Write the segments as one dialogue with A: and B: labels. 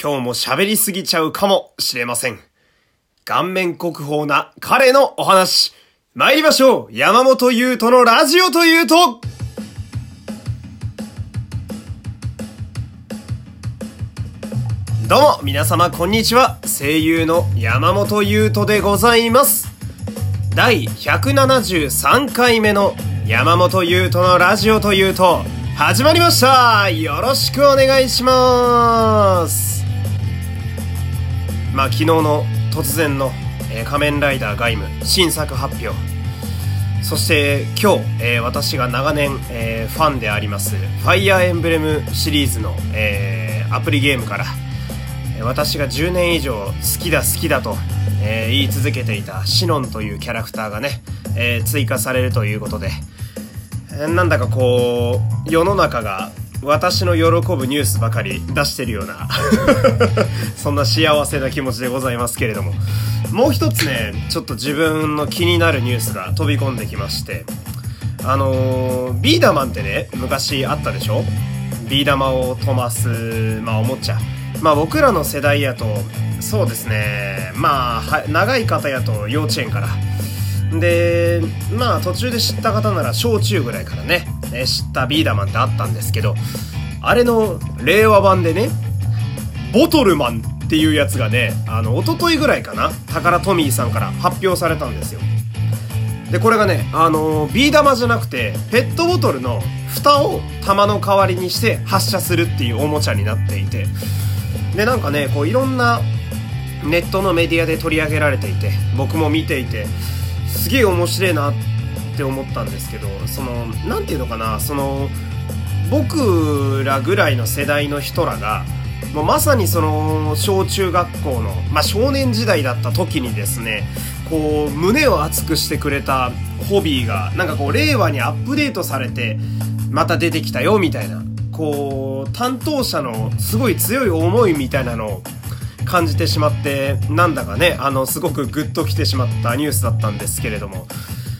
A: 今日も喋りすぎちゃうかもしれません。顔面国宝な彼のお話。参りましょう山本優斗のラジオというとどうも、皆様こんにちは。声優の山本優斗でございます。第173回目の山本優斗のラジオというと、始まりましたよろしくお願いしますまあ昨日の突然の、え仮面ライダーガイム新作発表。そして今日、えー私が長年、えーファンでありますファイアーエンブレムシリーズの、えーアプリゲームから私が10年以上好きだ好きだと、えー言い続けていたシノンというキャラクターがね、えー追加されるということで、えなんだかこう世の中が私の喜ぶニュースばかり出してるような そんな幸せな気持ちでございますけれども。もう一つねちょっと自分の気になるニュースが飛び込んできまして。あのービーダマンってね昔あったでしょ？ビー玉を飛ます、まあ、おもちゃ。まあ僕らの世代やとそうですね。まあは長い方やと幼稚園から。でまあ途中で知った方なら小中ぐらいからね。え知ったビーダマンってあったんですけどあれの令和版でねボトルマンっていうやつがねあの一昨日ぐらいかな宝トミーさんから発表されたんですよ。でこれがねあのビー玉じゃなくてペットボトルの蓋を玉の代わりにして発射するっていうおもちゃになっていて。でなんかねこういろんなネットのメディアで取り上げられていて僕も見ていてすげえ面白いなってって思ったんですけどその何ていうのかなその僕らぐらいの世代の人らがもうまさにその小中学校の、まあ、少年時代だった時にですねこう胸を熱くしてくれたホビーがなんかこう令和にアップデートされてまた出てきたよみたいなこう担当者のすごい強い思いみたいなのを感じてしまってなんだかねあのすごくグッときてしまったニュースだったんですけれども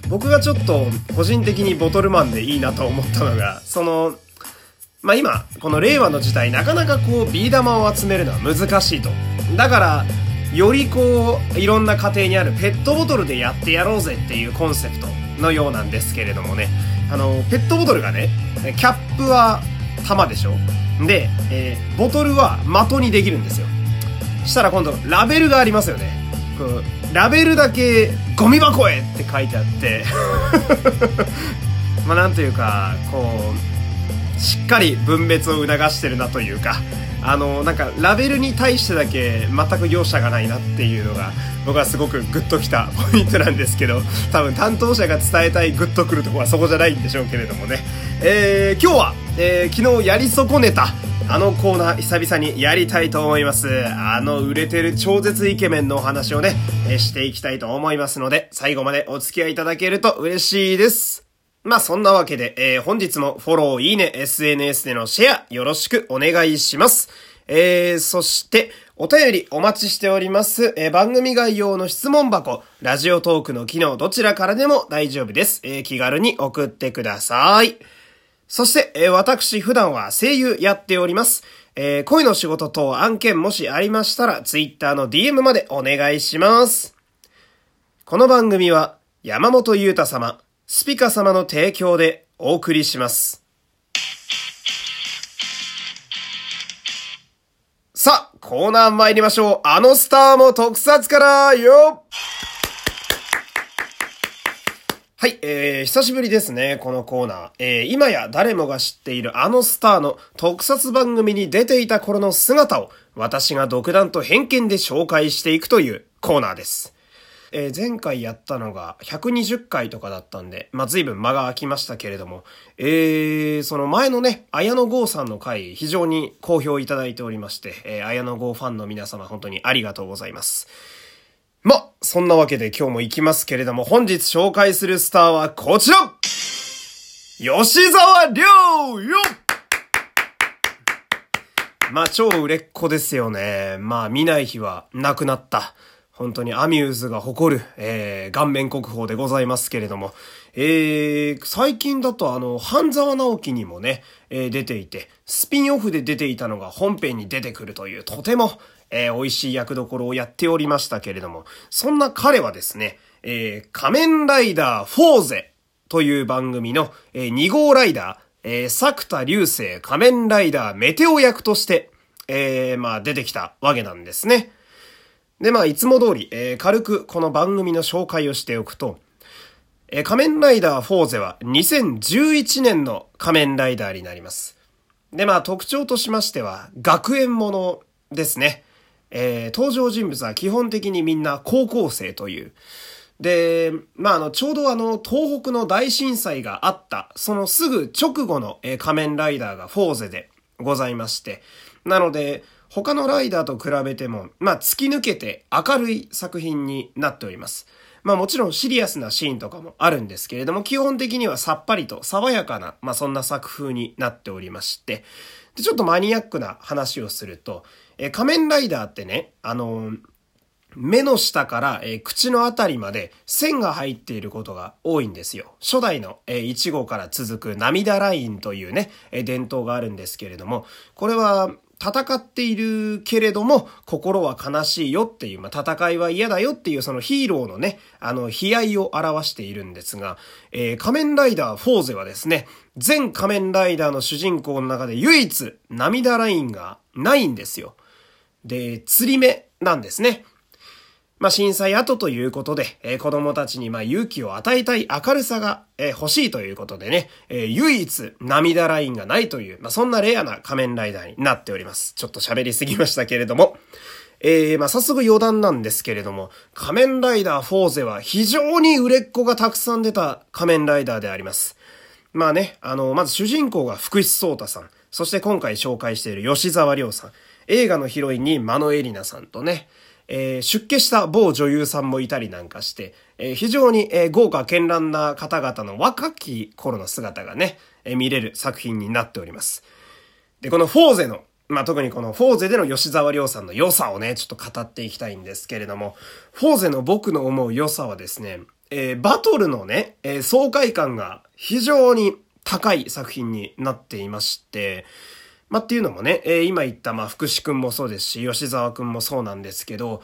A: 僕がちょっと個人的にボトルマンでいいなと思ったのがそのまあ今この令和の時代なかなかこうビー玉を集めるのは難しいと。だからよりこういろんな家庭にあるペットボトルでやってやろうぜっていうコンセプトのようなんですけれどもね。あのペットボトルがねキャップは玉でしょ。で、えーボトルは的にできるんですよ。したら今度ラベルがありますよね。こうラベルだけゴミ箱へって書いてあって。まあなんというかこうしっかり分別を促してるなというか。あのなんかラベルに対してだけ全く容赦がないなっていうのが僕はすごくグッときたポイントなんですけど。多分担当者が伝えたいグッとくるとこはそこじゃないんでしょうけれどもね、えー今日は、えー昨日やり損ねたあのコーナー久々にやりたいと思います。あの売れてる超絶イケメンのお話をね、していきたいと思いますので、最後までお付き合いいただけると嬉しいです。まあそんなわけで、えー本日もフォロー、いいね、SNS でのシェアよろしくお願いします。えー、そして、お便りお待ちしております。えー番組概要の質問箱、ラジオトークの機能どちらからでも大丈夫です。えー気軽に送ってください。そして、えー私普段は声優やっております。えー恋の仕事等案件もしありましたら、Twitter の DM までお願いします。この番組は山本裕太様、スピカ様の提供でお送りします。さあ、コーナー参りましょう。あのスターも特撮からよはい、えー、久しぶりですね、このコーナー。えー、今や誰もが知っているあのスターの特撮番組に出ていた頃の姿を私が独断と偏見で紹介していくというコーナーです。えー前回やったのが120回とかだったんで、まあ、随分間が空きましたけれども、えー、その前のね、綾野剛さんの回、非常に好評いただいておりまして、えー、綾野剛ファンの皆様本当にありがとうございます。ま、そんなわけで今日も行きますけれども、本日紹介するスターはこちら吉沢亮よまあ超売れっ子ですよね。まあ見ない日はなくなった。本当にアミューズが誇る、えー、顔面国宝でございますけれども、えー、最近だとあの、半沢直樹にもね、えー、出ていて、スピンオフで出ていたのが本編に出てくるという、とても、えー、美味しい役どころをやっておりましたけれども、そんな彼はですね、えー、仮面ライダーフォーゼという番組の、えー、2号ライダー、えー、作田流星仮面ライダーメテオ役として、えー、まあ出てきたわけなんですね。で、まあいつも通り、えー、軽くこの番組の紹介をしておくと、え、仮面ライダーフォーゼは2011年の仮面ライダーになります。で、まあ特徴としましては、学園ものですね。えー、登場人物は基本的にみんな高校生という。で、まあ、あの、ちょうどあの、東北の大震災があった、そのすぐ直後の、えー、仮面ライダーがフォーゼでございまして。なので、他のライダーと比べても、まあ、突き抜けて明るい作品になっております。まあもちろんシリアスなシーンとかもあるんですけれども、基本的にはさっぱりと爽やかな、まあそんな作風になっておりまして、で、ちょっとマニアックな話をすると、え仮面ライダーってね、あのー、目の下から、えー、口のあたりまで線が入っていることが多いんですよ。初代の、えー、1号から続く涙ラインというね、えー、伝統があるんですけれども、これは戦っているけれども、心は悲しいよっていう、まあ、戦いは嫌だよっていう、そのヒーローのね、あの、悲哀を表しているんですが、えー、仮面ライダーフォーゼはですね、全仮面ライダーの主人公の中で唯一涙ラインがないんですよ。で、釣り目なんですね。まあ、震災後ということで、えー、子供たちにま勇気を与えたい明るさが、えー、欲しいということでね、えー、唯一涙ラインがないという、まあ、そんなレアな仮面ライダーになっております。ちょっと喋りすぎましたけれども。えー、まあ、早速余談なんですけれども、仮面ライダーフォーゼは非常に売れっ子がたくさん出た仮面ライダーであります。まあね、あの、まず主人公が福士蒼太さん、そして今回紹介している吉沢亮さん、映画のヒロインにマノエリナさんとね、えー、出家した某女優さんもいたりなんかして、えー、非常に、えー、豪華絢爛な方々の若き頃の姿がね、え見れる作品になっております。で、このフォーゼの、まあ、特にこのフォーゼでの吉沢亮さんの良さをね、ちょっと語っていきたいんですけれども、フォーゼの僕の思う良さはですね、えバトルのね、え爽快感が非常に高い作品になっていまして、まあ、っていうのもね、えー、今言った、ま、福士くんもそうですし、吉沢くんもそうなんですけど、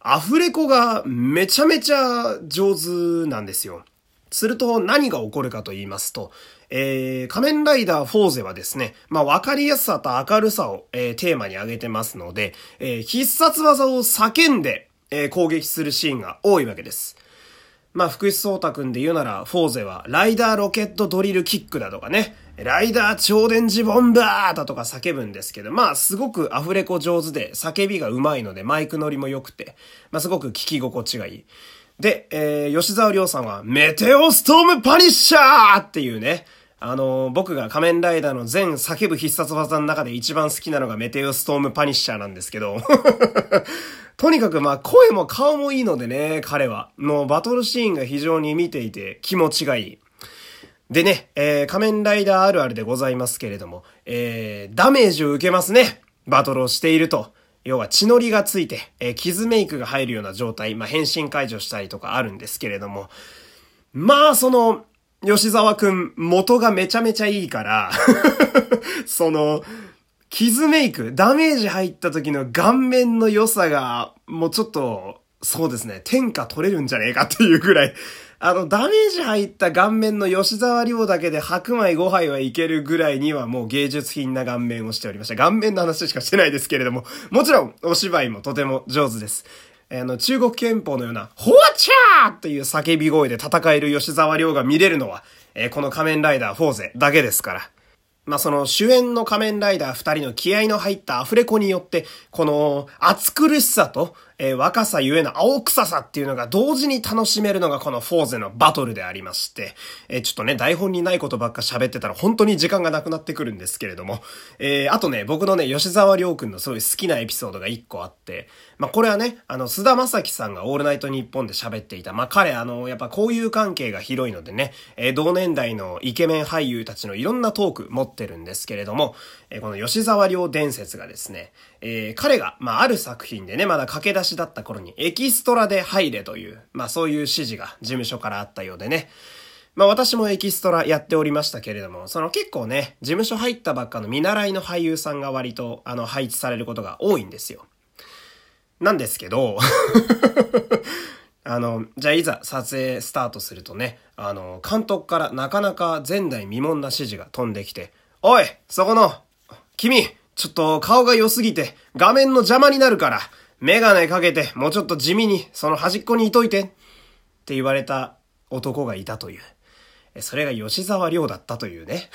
A: アフレコがめちゃめちゃ上手なんですよ。すると何が起こるかと言いますと、えー、仮面ライダーフォーゼはですね、まあ、わかりやすさと明るさを、えー、テーマに挙げてますので、えー、必殺技を叫んで、えー、攻撃するシーンが多いわけです。まあ、福士蒼太くんで言うなら、フォーゼは、ライダーロケットドリルキックだとかね、ライダー超電磁ボンバーだとか叫ぶんですけど、まあすごくアフレコ上手で叫びが上手いのでマイク乗りも良くて、まあすごく聞き心地がいい。で、えー、吉沢亮さんはメテオストームパニッシャーっていうね、あのー、僕が仮面ライダーの全叫ぶ必殺技の中で一番好きなのがメテオストームパニッシャーなんですけど、とにかくまあ声も顔もいいのでね、彼は。もうバトルシーンが非常に見ていて気持ちがいい。でね、えー、仮面ライダーあるあるでございますけれども、えー、ダメージを受けますね。バトルをしていると。要は血のりがついて、えー、傷メイクが入るような状態、まあ、変身解除したりとかあるんですけれども、まあ、その、吉沢くん、元がめちゃめちゃいいから その、傷メイク、ダメージ入った時の顔面の良さが、もうちょっと、そうですね、天下取れるんじゃねえかっていうぐらい、あの、ダメージ入った顔面の吉沢亮だけで白米5杯はいけるぐらいにはもう芸術品な顔面をしておりました。顔面の話しかしてないですけれども、もちろんお芝居もとても上手です。あの、中国憲法のような、ホワチャーっていう叫び声で戦える吉沢亮が見れるのは、えー、この仮面ライダーフォーゼだけですから。まあ、その主演の仮面ライダー二人の気合の入ったアフレコによって、この暑苦しさと、えー、若さゆえの青臭さっていうのが同時に楽しめるのがこのフォーゼのバトルでありまして、えー、ちょっとね、台本にないことばっか喋ってたら本当に時間がなくなってくるんですけれども、えー、あとね、僕のね、吉沢亮君のすごい好きなエピソードが一個あって、まあ、これはね、あの、菅田正樹さんがオールナイトニッポンで喋っていた、まあ、彼あの、やっぱ交友関係が広いのでね、えー、同年代のイケメン俳優たちのいろんなトーク持ってるんですけれども、えー、この吉沢亮伝説がですね、えー、彼が、まあ、ある作品でね、まだ駆け出出しだった頃にエキストラで入れという、まあ、そういう指示が事務所からあったようでね、まあ私もエキストラやっておりましたけれども、その結構ね、事務所入ったばっかの見習いの俳優さんが割と、あの、配置されることが多いんですよ。なんですけど、あの、じゃあいざ撮影スタートするとね、あの、監督からなかなか前代未聞な指示が飛んできて、おいそこの君ちょっと顔が良すぎて画面の邪魔になるから、メガネかけてもうちょっと地味にその端っこにいといてって言われた男がいたという。それが吉沢亮だったというね。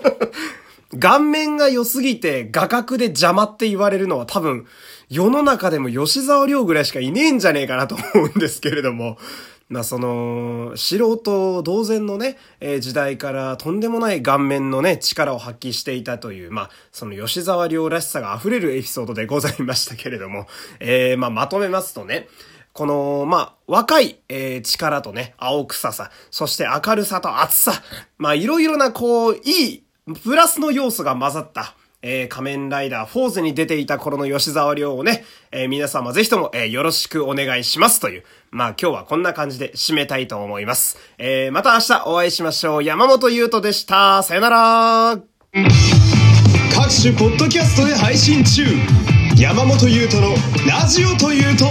A: 顔面が良すぎて画角で邪魔って言われるのは多分世の中でも吉沢亮ぐらいしかいねえんじゃねえかなと思うんですけれども、まあその、素人同然のね、えー、時代からとんでもない顔面のね、力を発揮していたという、まあその吉沢亮らしさが溢れるエピソードでございましたけれども、えー、まあまとめますとね、この、まあ、若い、えー、力とね、青臭さ、そして明るさと熱さ、まあ、いろいろな、こう、いい、プラスの要素が混ざった、えー、仮面ライダーフォーズに出ていた頃の吉沢亮をね、えー、皆様ぜひとも、えー、よろしくお願いしますという、まあ今日はこんな感じで締めたいと思います。えー、また明日お会いしましょう。山本優斗でした。さよなら
B: 各種ポッドキャストで配信中山本優斗のラジオというと